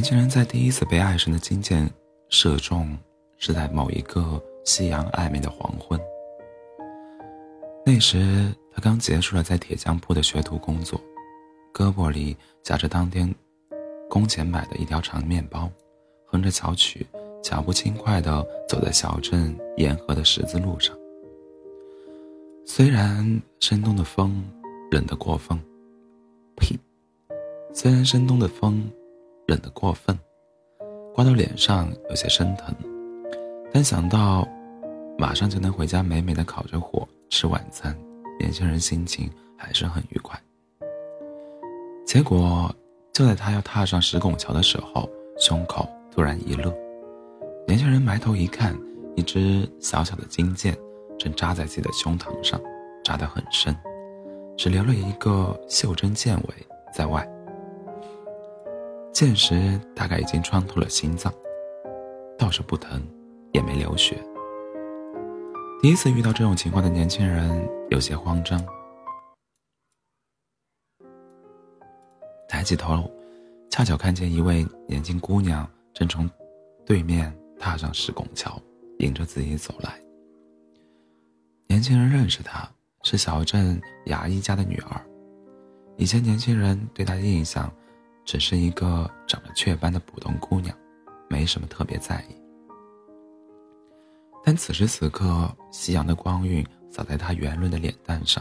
年轻人在第一次被爱神的金箭射中，是在某一个夕阳暧昧的黄昏。那时他刚结束了在铁匠铺的学徒工作，胳膊里夹着当天工钱买的一条长面包，哼着小曲，脚步轻快地走在小镇沿河的十字路上。虽然深冬的风冷得过分，呸！虽然深冬的风冷得过分，刮到脸上有些生疼，但想到马上就能回家美美的烤着火吃晚餐，年轻人心情还是很愉快。结果就在他要踏上石拱桥的时候，胸口突然一热，年轻人埋头一看，一只小小的金箭。正扎在自己的胸膛上，扎得很深，只留了一个袖珍箭尾在外。箭时大概已经穿透了心脏，倒是不疼，也没流血。第一次遇到这种情况的年轻人有些慌张，抬起头，恰巧看见一位年轻姑娘正从对面踏上石拱桥，迎着自己走来。年轻人认识她，是小镇牙医家的女儿。以前年轻人对她的印象，只是一个长了雀斑的普通姑娘，没什么特别在意。但此时此刻，夕阳的光晕洒在她圆润的脸蛋上，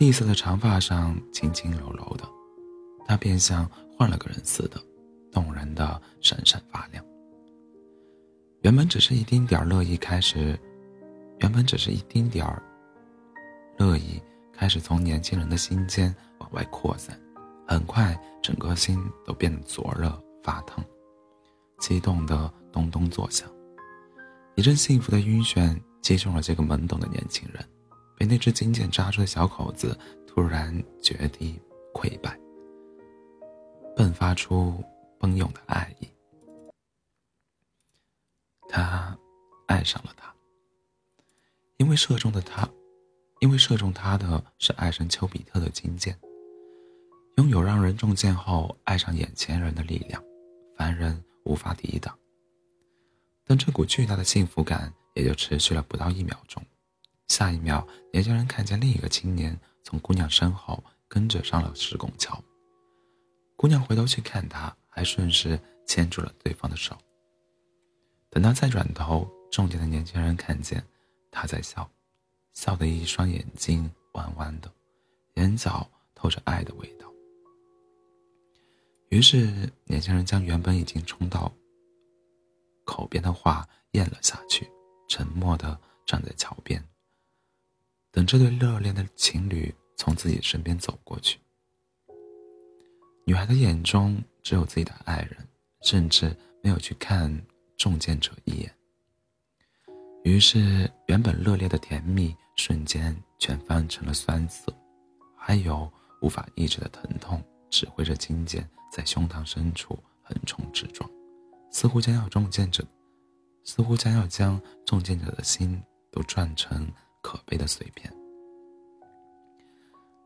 栗色的长发上轻轻柔柔的，她便像换了个人似的，动人的闪闪发亮。原本只是一丁点儿乐意开始。原本只是一丁点儿乐意，开始从年轻人的心间往外扩散，很快整个心都变得灼热发烫，激动的咚咚作响。一阵幸福的晕眩击中了这个懵懂的年轻人，被那只金箭扎出的小口子突然决堤溃败，迸发出奔涌的爱意。他爱上了他。因为射中的他，因为射中他的是爱神丘比特的金箭，拥有让人中箭后爱上眼前人的力量，凡人无法抵挡。但这股巨大的幸福感也就持续了不到一秒钟，下一秒，年轻人看见另一个青年从姑娘身后跟着上了石拱桥。姑娘回头去看他，还顺势牵住了对方的手。等他再转头，中箭的年轻人看见。他在笑，笑的一双眼睛弯弯的，眼角透着爱的味道。于是，年轻人将原本已经冲到口边的话咽了下去，沉默的站在桥边，等这对热恋的情侣从自己身边走过去。女孩的眼中只有自己的爱人，甚至没有去看中箭者一眼。于是，原本热烈的甜蜜瞬间全翻成了酸涩，还有无法抑制的疼痛，指挥着金剑在胸膛深处横冲直撞，似乎将要中箭者，似乎将要将中箭者的心都转成可悲的碎片。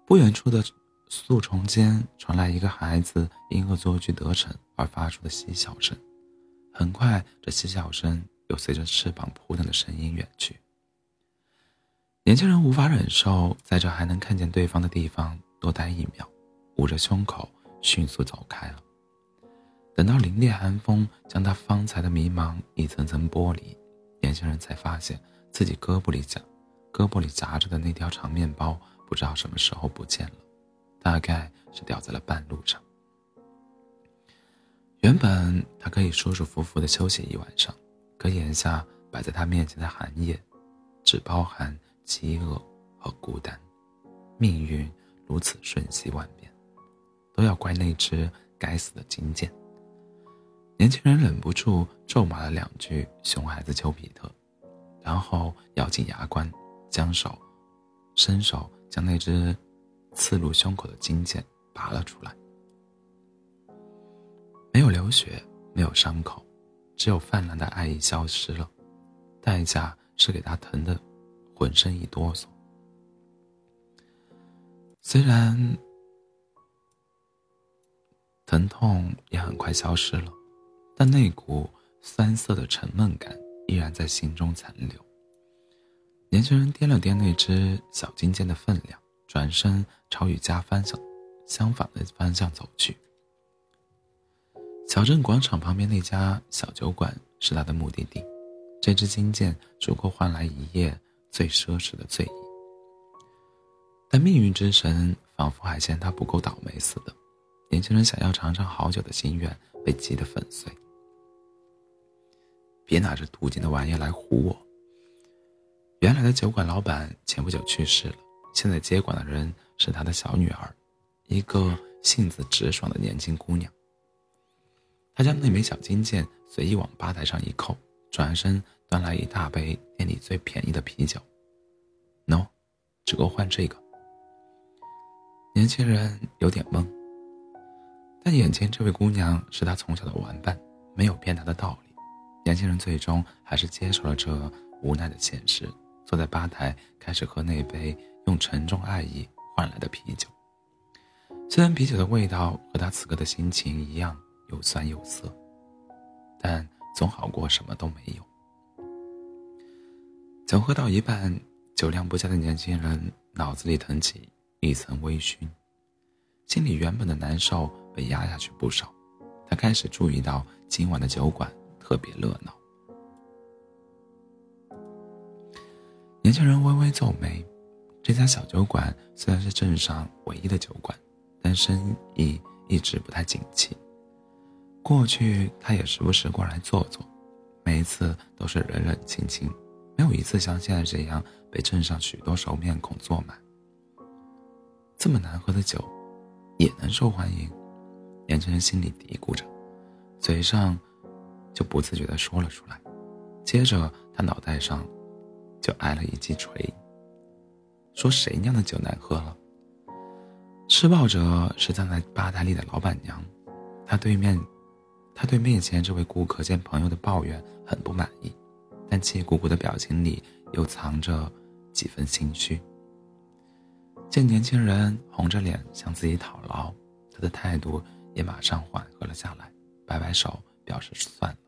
不远处的树丛间传来一个孩子因恶作剧得逞而发出的嬉笑声，很快，这嬉笑声。又随着翅膀扑腾的声音远去。年轻人无法忍受在这还能看见对方的地方多待一秒，捂着胸口迅速走开了。等到凛冽寒风将他方才的迷茫一层层剥离，年轻人才发现自己胳膊里夹胳膊里夹着的那条长面包不知道什么时候不见了，大概是掉在了半路上。原本他可以舒舒服服的休息一晚上。可眼下摆在他面前的寒夜，只包含饥饿和孤单。命运如此瞬息万变，都要怪那只该死的金剑。年轻人忍不住咒骂了两句“熊孩子丘比特”，然后咬紧牙关，将手伸手将那只刺入胸口的金剑拔了出来。没有流血，没有伤口。只有泛滥的爱意消失了，代价是给他疼得浑身一哆嗦。虽然疼痛也很快消失了，但那股酸涩的沉闷感依然在心中残留。年轻人掂了掂那只小金剑的分量，转身朝与家方向相反的方向走去。小镇广场旁边那家小酒馆是他的目的地，这支金剑足够换来一夜最奢侈的醉意。但命运之神仿佛还嫌他不够倒霉似的，年轻人想要尝尝好酒的心愿被击得粉碎。别拿着镀金的玩意来唬我！原来的酒馆老板前不久去世了，现在接管的人是他的小女儿，一个性子直爽的年轻姑娘。他将那枚小金剑随意往吧台上一扣，转身端来一大杯店里最便宜的啤酒。喏，只够换这个。年轻人有点懵，但眼前这位姑娘是他从小的玩伴，没有骗他的道理。年轻人最终还是接受了这无奈的现实，坐在吧台开始喝那杯用沉重爱意换来的啤酒。虽然啤酒的味道和他此刻的心情一样。又酸又涩，但总好过什么都没有。酒喝到一半，酒量不佳的年轻人脑子里腾起一层微醺，心里原本的难受被压下去不少。他开始注意到今晚的酒馆特别热闹。年轻人微微皱眉，这家小酒馆虽然是镇上唯一的酒馆，但生意一直不太景气。过去他也时不时过来坐坐，每一次都是冷冷清清，没有一次像现在这样被镇上许多熟面孔坐满。这么难喝的酒，也能受欢迎？年轻人心里嘀咕着，嘴上就不自觉地说了出来。接着他脑袋上就挨了一记锤，说谁酿的酒难喝了？施暴者是站在吧台里的老板娘，她对面。他对面前这位顾客见朋友的抱怨很不满意，但气鼓鼓的表情里又藏着几分心虚。见年轻人红着脸向自己讨饶，他的态度也马上缓和了下来，摆摆手表示算了。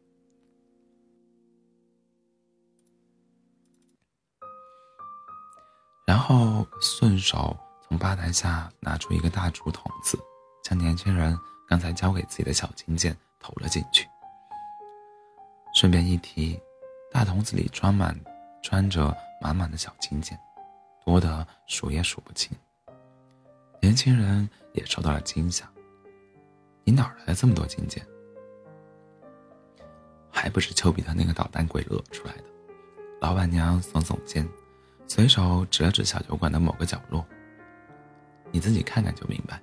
然后顺手从吧台下拿出一个大竹筒子，将年轻人刚才交给自己的小金件。投了进去。顺便一提，大桶子里装满、装着满满的小金件，多得数也数不清。年轻人也受到了惊吓：“你哪来的这么多金剑？还不是丘比特那个捣蛋鬼惹出来的？”老板娘耸耸肩，随手指了指小酒馆的某个角落：“你自己看看就明白。”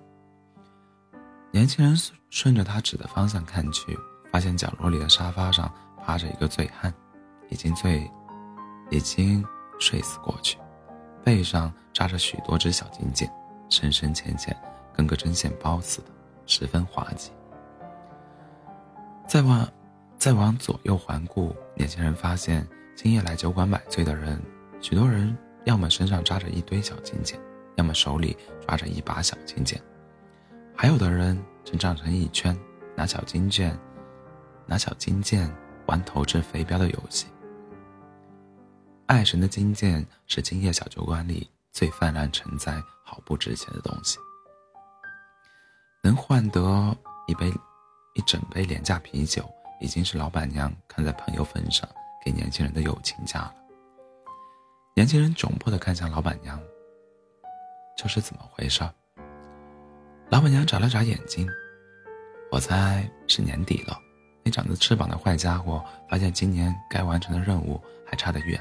年轻人顺着他指的方向看去，发现角落里的沙发上趴着一个醉汉，已经醉，已经睡死过去，背上扎着许多只小金剑，深深浅浅，跟个针线包似的，十分滑稽。再往，再往左右环顾，年轻人发现今夜来酒馆买醉的人，许多人要么身上扎着一堆小金剑，要么手里抓着一把小金剑。还有的人正站成一圈，拿小金剑，拿小金剑玩投掷飞镖的游戏。爱神的金剑是今夜小酒馆里最泛滥成灾、毫不值钱的东西，能换得一杯、一整杯廉价啤酒，已经是老板娘看在朋友份上给年轻人的友情价了。年轻人窘迫地看向老板娘，这是怎么回事？老板娘眨了眨眼睛，我猜是年底了。那长着翅膀的坏家伙发现今年该完成的任务还差得远，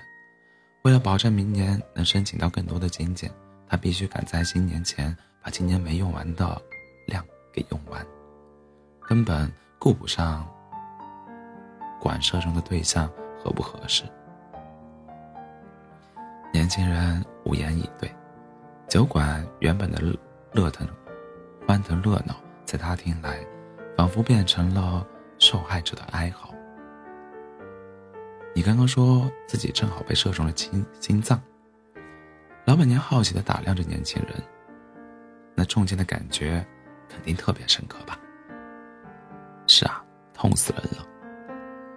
为了保证明年能申请到更多的金件，他必须赶在新年前把今年没用完的给用完，根本顾不上管射中的对象合不合适。年轻人无言以对，酒馆原本的乐腾。欢腾热闹，在他听来，仿佛变成了受害者的哀嚎。你刚刚说自己正好被射中了心心脏。老板娘好奇的打量着年轻人，那中箭的感觉肯定特别深刻吧？是啊痛死人了，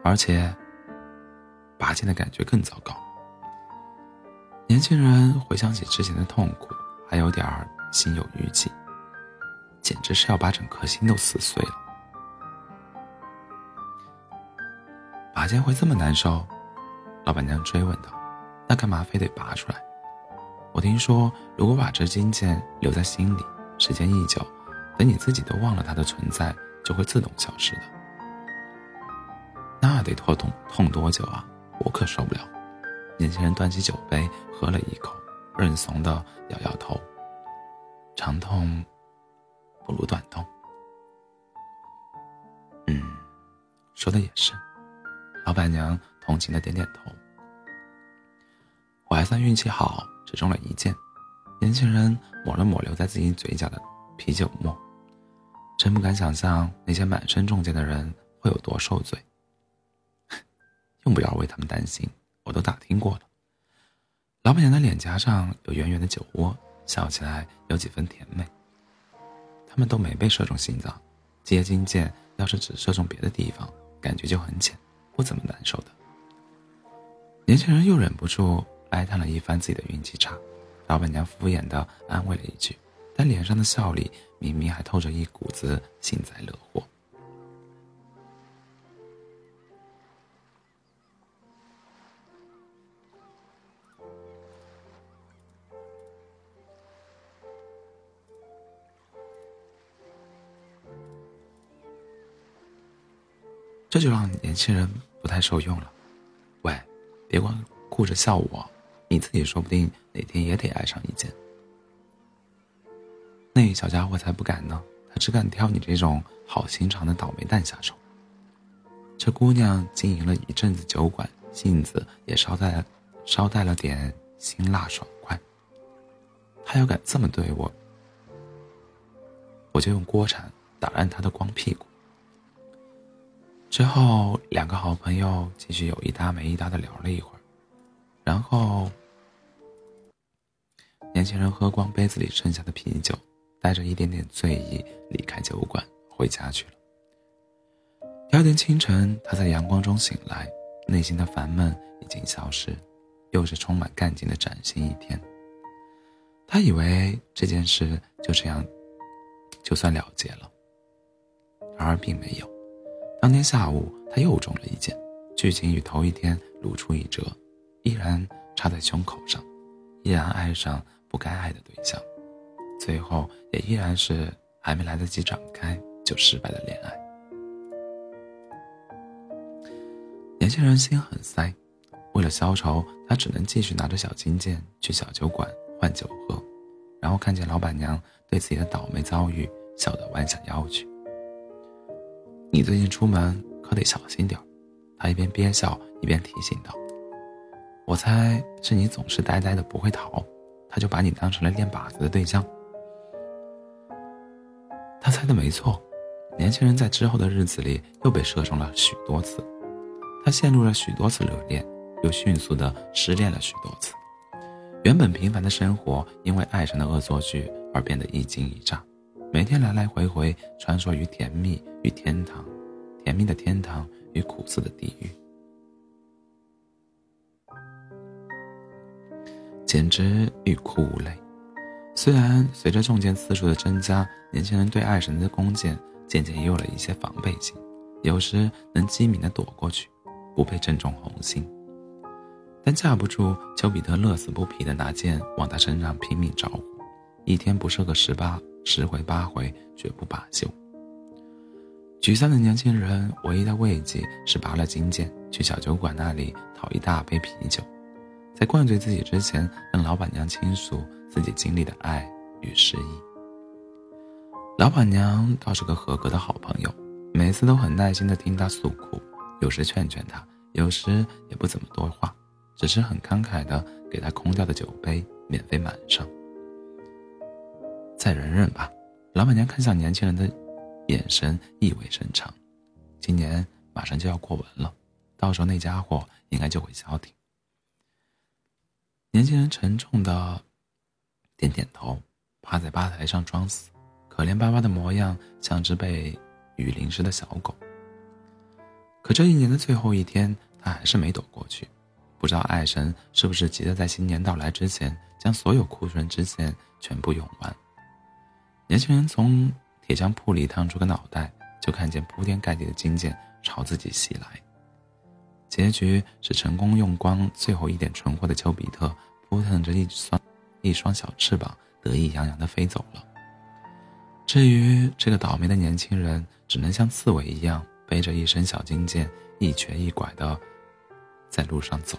而且拔剑的感觉更糟糕。年轻人回想起之前的痛苦，还有点儿心有余悸，简直是要把整颗心都撕碎了。拔剑会这么难受？老板娘追问道：“那干嘛非得拔出来？”我听说，如果把这金剑留在心里，时间一久，等你自己都忘了它的存在，就会自动消失的。那得拖痛痛多久啊？我可受不了。年轻人端起酒杯喝了一口，认怂的摇摇头。长痛不如短痛。嗯，说的也是。老板娘同情的点点头。我还算运气好。只中了一箭，年轻人抹了抹留在自己嘴角的啤酒沫，真不敢想象那些满身中箭的人会有多受罪。用不着为他们担心，我都打听过了。老板娘的脸颊上有圆圆的酒窝，笑起来有几分甜美。他们都没被射中心脏，接金箭要是只射中别的地方，感觉就很浅，不怎么难受的。年轻人又忍不住。哀叹了一番自己的运气差，老板娘敷衍的安慰了一句，但脸上的笑里明明还透着一股子幸灾乐祸。这就让年轻人不太受用了。喂，别光顾着笑我。你自己说不定哪天也得挨上一剑。那小家伙才不敢呢，他只敢挑你这种好心肠的倒霉蛋下手。这姑娘经营了一阵子酒馆，性子也稍带稍带了点辛辣爽快。她要敢这么对我，我就用锅铲打烂他的光屁股。之后，两个好朋友继续有一搭没一搭的聊了一会儿，然后。年轻人喝光杯子里剩下的啤酒，带着一点点醉意离开酒馆，回家去了。第二天清晨，他在阳光中醒来，内心的烦闷已经消失，又是充满干劲的崭新一天。他以为这件事就这样，就算了结了。然而并没有，当天下午他又中了一箭，剧情与头一天如出一辙，依然插在胸口上，依然爱上。不该爱的对象，最后也依然是还没来得及展开就失败的恋爱。年轻人心很塞，为了消愁，他只能继续拿着小金剑去小酒馆换酒喝，然后看见老板娘对自己的倒霉遭遇笑得弯下腰去。你最近出门可得小心点他一边憋笑一边提醒道：“我猜是你总是呆呆的不会逃。”他就把你当成了练靶子的对象。他猜的没错，年轻人在之后的日子里又被射中了许多次，他陷入了许多次热恋，又迅速的失恋了许多次。原本平凡的生活，因为爱上的恶作剧而变得一惊一乍，每天来来回回穿梭于甜蜜与天堂，甜蜜的天堂与苦涩的地狱。简直欲哭无泪。虽然随着中箭次数的增加，年轻人对爱神的弓箭渐渐也有了一些防备心，有时能机敏地躲过去，不被正中红心。但架不住丘比特乐此不疲地拿剑往他身上拼命招呼，一天不射个十八十回八回，绝不罢休。沮丧的年轻人唯一的慰藉是拔了金剑，去小酒馆那里讨一大杯啤酒。在灌醉自己之前，跟老板娘倾诉自己经历的爱与失意。老板娘倒是个合格的好朋友，每次都很耐心地听他诉苦，有时劝劝他，有时也不怎么多话，只是很慷慨地给他空掉的酒杯免费满上。再忍忍吧，老板娘看向年轻人的眼神意味深长。今年马上就要过完了，到时候那家伙应该就会消停。年轻人沉重的点点头，趴在吧台上装死，可怜巴巴的模样像只被雨淋湿的小狗。可这一年的最后一天，他还是没躲过去。不知道爱神是不是急得在新年到来之前将所有库存支线全部用完。年轻人从铁匠铺里探出个脑袋，就看见铺天盖地的金件朝自己袭来。结局是成功用光最后一点存货的丘比特，扑腾着一双一双小翅膀，得意洋洋地飞走了。至于这个倒霉的年轻人，只能像刺猬一样背着一身小金剑，一瘸一拐地在路上走。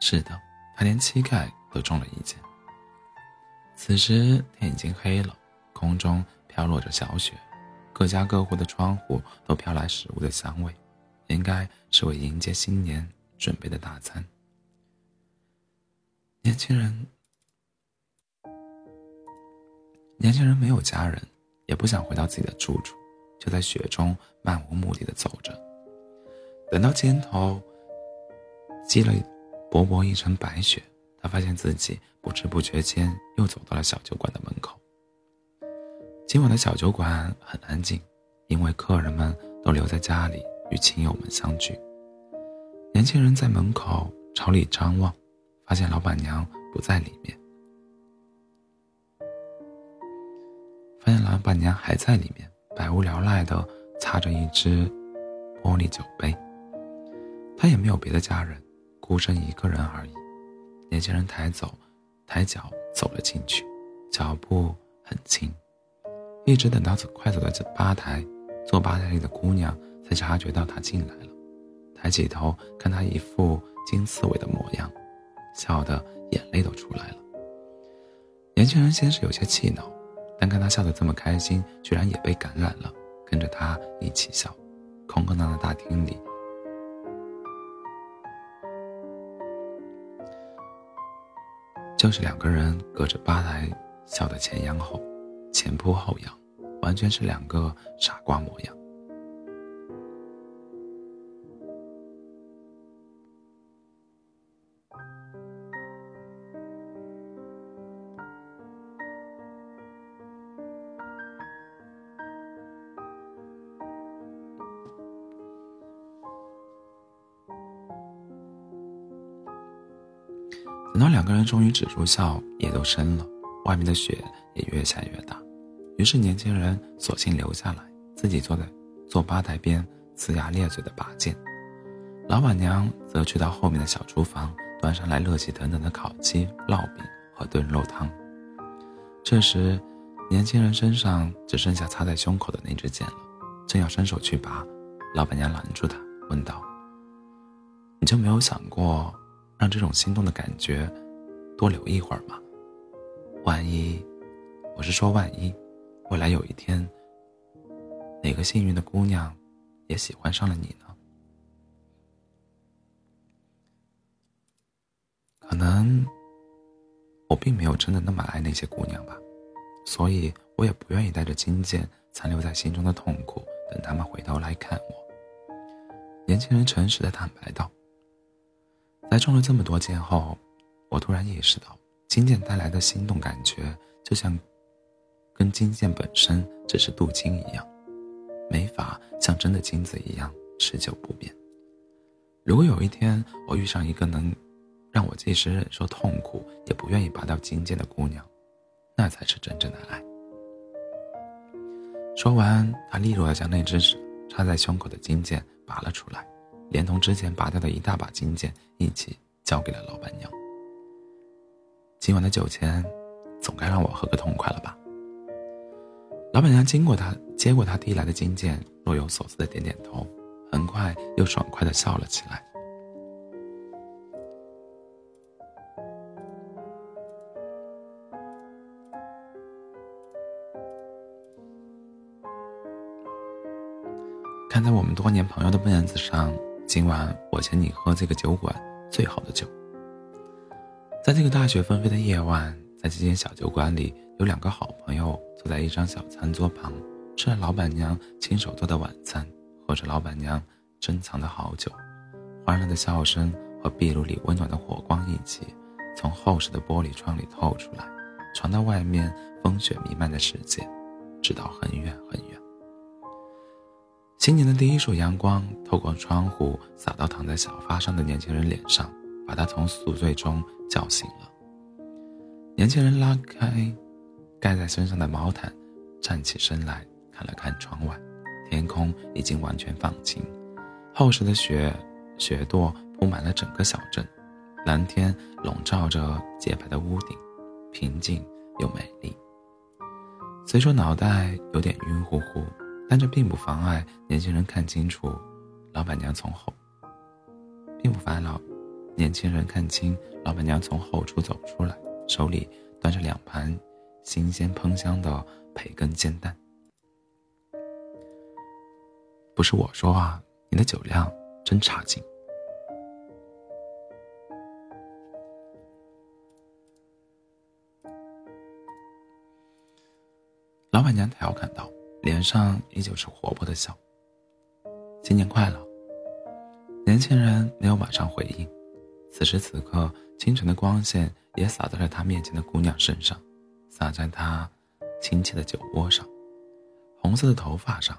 是的，他连膝盖都中了一箭。此时天已经黑了，空中飘落着小雪，各家各户的窗户都飘来食物的香味，应该是为迎接新年准备的大餐。年轻人，年轻人没有家人，也不想回到自己的住处，就在雪中漫无目的的走着。等到肩头积了。薄薄一层白雪，他发现自己不知不觉间又走到了小酒馆的门口。今晚的小酒馆很安静，因为客人们都留在家里与亲友们相聚。年轻人在门口朝里张望，发现老板娘不在里面，发现老板娘还在里面，百无聊赖的擦着一只玻璃酒杯。他也没有别的家人。孤身一个人而已。年轻人抬走，抬脚走了进去，脚步很轻。一直等到快走到这吧台，坐吧台里的姑娘才察觉到他进来了，抬起头看他一副金刺猬的模样，笑得眼泪都出来了。年轻人先是有些气恼，但看他笑得这么开心，居然也被感染了，跟着他一起笑。空空荡荡的大厅里。就是两个人隔着吧台笑得前仰后，前扑后仰，完全是两个傻瓜模样。等到两个人终于止住笑，也都深了，外面的雪也越下越大，于是年轻人索性留下来，自己坐在坐吧台边呲牙咧嘴的拔剑，老板娘则去到后面的小厨房，端上来热气腾腾的烤鸡、烙饼和炖肉汤。这时，年轻人身上只剩下插在胸口的那支剑了，正要伸手去拔，老板娘拦住他，问道：“你就没有想过？”让这种心动的感觉多留一会儿嘛，万一，我是说万一，未来有一天，哪个幸运的姑娘也喜欢上了你呢？可能我并没有真的那么爱那些姑娘吧，所以我也不愿意带着金剑残留在心中的痛苦，等他们回头来看我。年轻人诚实的坦白道。在中了这么多箭后，我突然意识到，金箭带来的心动感觉，就像跟金剑本身只是镀金一样，没法像真的金子一样持久不变。如果有一天我遇上一个能让我即使忍受痛苦也不愿意拔掉金剑的姑娘，那才是真正的爱。说完，他利落地将那只插在胸口的金剑拔了出来。连同之前拔掉的一大把金剑一起交给了老板娘。今晚的酒钱，总该让我喝个痛快了吧？老板娘经过他，接过他递来的金剑，若有所思的点点头，很快又爽快的笑了起来。看在我们多年朋友的面子上。今晚我请你喝这个酒馆最好的酒。在这个大雪纷飞的夜晚，在这间小酒馆里，有两个好朋友坐在一张小餐桌旁，吃着老板娘亲手做的晚餐，喝着老板娘珍藏的好酒，欢乐的笑声和壁炉里温暖的火光一起从厚实的玻璃窗里透出来，传到外面风雪弥漫的世界，直到很远很远。新年的第一束阳光透过窗户洒到躺在小发上的年轻人脸上，把他从宿醉中叫醒了。年轻人拉开盖在身上的毛毯，站起身来看了看窗外，天空已经完全放晴，厚实的雪雪垛铺满了整个小镇，蓝天笼罩着洁白的屋顶，平静又美丽。虽说脑袋有点晕乎乎。但这并不妨碍年轻人看清楚，老板娘从后，并不妨碍老年轻人看清老板娘从后厨走出来，手里端着两盘新鲜喷香的培根煎蛋。不是我说啊，你的酒量真差劲。老板娘调侃道。脸上依旧是活泼的笑。新年快乐！年轻人没有马上回应。此时此刻，清晨的光线也洒在了他面前的姑娘身上，洒在她亲切的酒窝上，红色的头发上，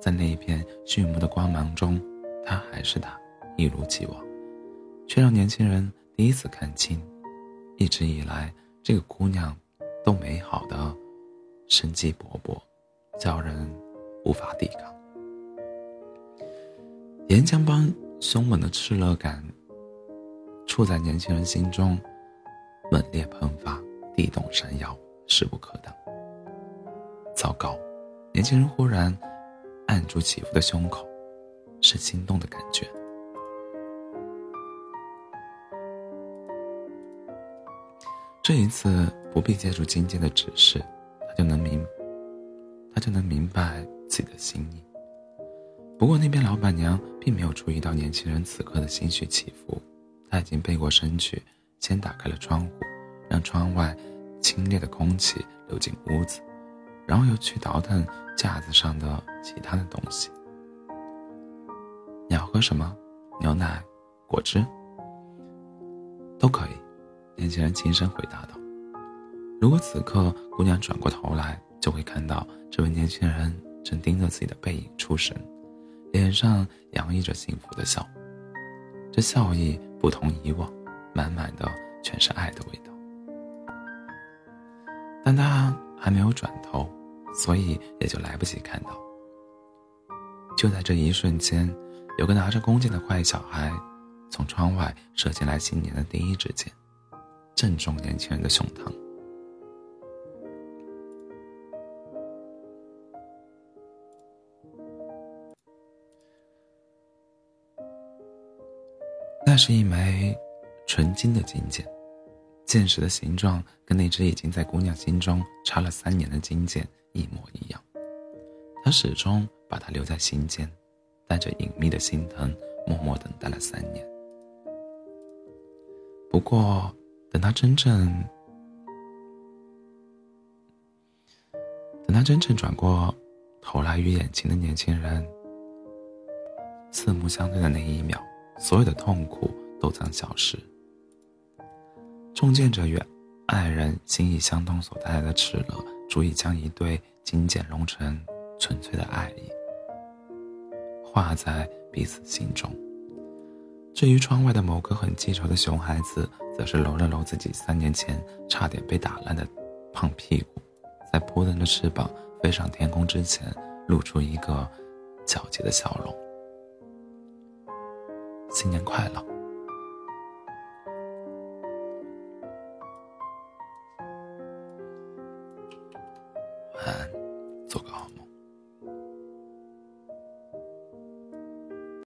在那一片炫目的光芒中，她还是她，一如既往，却让年轻人第一次看清，一直以来这个姑娘都美好的生机勃勃。叫人无法抵抗，岩浆般凶猛的炽热感，处在年轻人心中，猛烈喷发，地动山摇，势不可挡。糟糕！年轻人忽然按住起伏的胸口，是心动的感觉。这一次不必借助金剑的指示，他就能明。就能明白自己的心意。不过那边老板娘并没有注意到年轻人此刻的心绪起伏，她已经背过身去，先打开了窗户，让窗外清冽的空气流进屋子，然后又去倒腾架子上的其他的东西。你要喝什么？牛奶、果汁？都可以。年轻人轻声回答道。如果此刻姑娘转过头来，就会看到这位年轻人正盯着自己的背影出神，脸上洋溢着幸福的笑。这笑意不同以往，满满的全是爱的味道。但他还没有转头，所以也就来不及看到。就在这一瞬间，有个拿着弓箭的坏小孩从窗外射进来新年的第一支箭，正中年轻人的胸膛。那是一枚纯金的金剑，剑石的形状跟那只已经在姑娘心中插了三年的金剑一模一样。他始终把它留在心间，带着隐秘的心疼，默默等待了三年。不过，等他真正等他真正转过头来与眼前的年轻人四目相对的那一秒。所有的痛苦都将消失。中箭者与爱人心意相通所带来的炽热，足以将一对金剑融成纯粹的爱意，画在彼此心中。至于窗外的某个很记仇的熊孩子，则是揉了揉自己三年前差点被打烂的胖屁股，在扑腾着翅膀飞上天空之前，露出一个皎洁的笑容。新年快乐，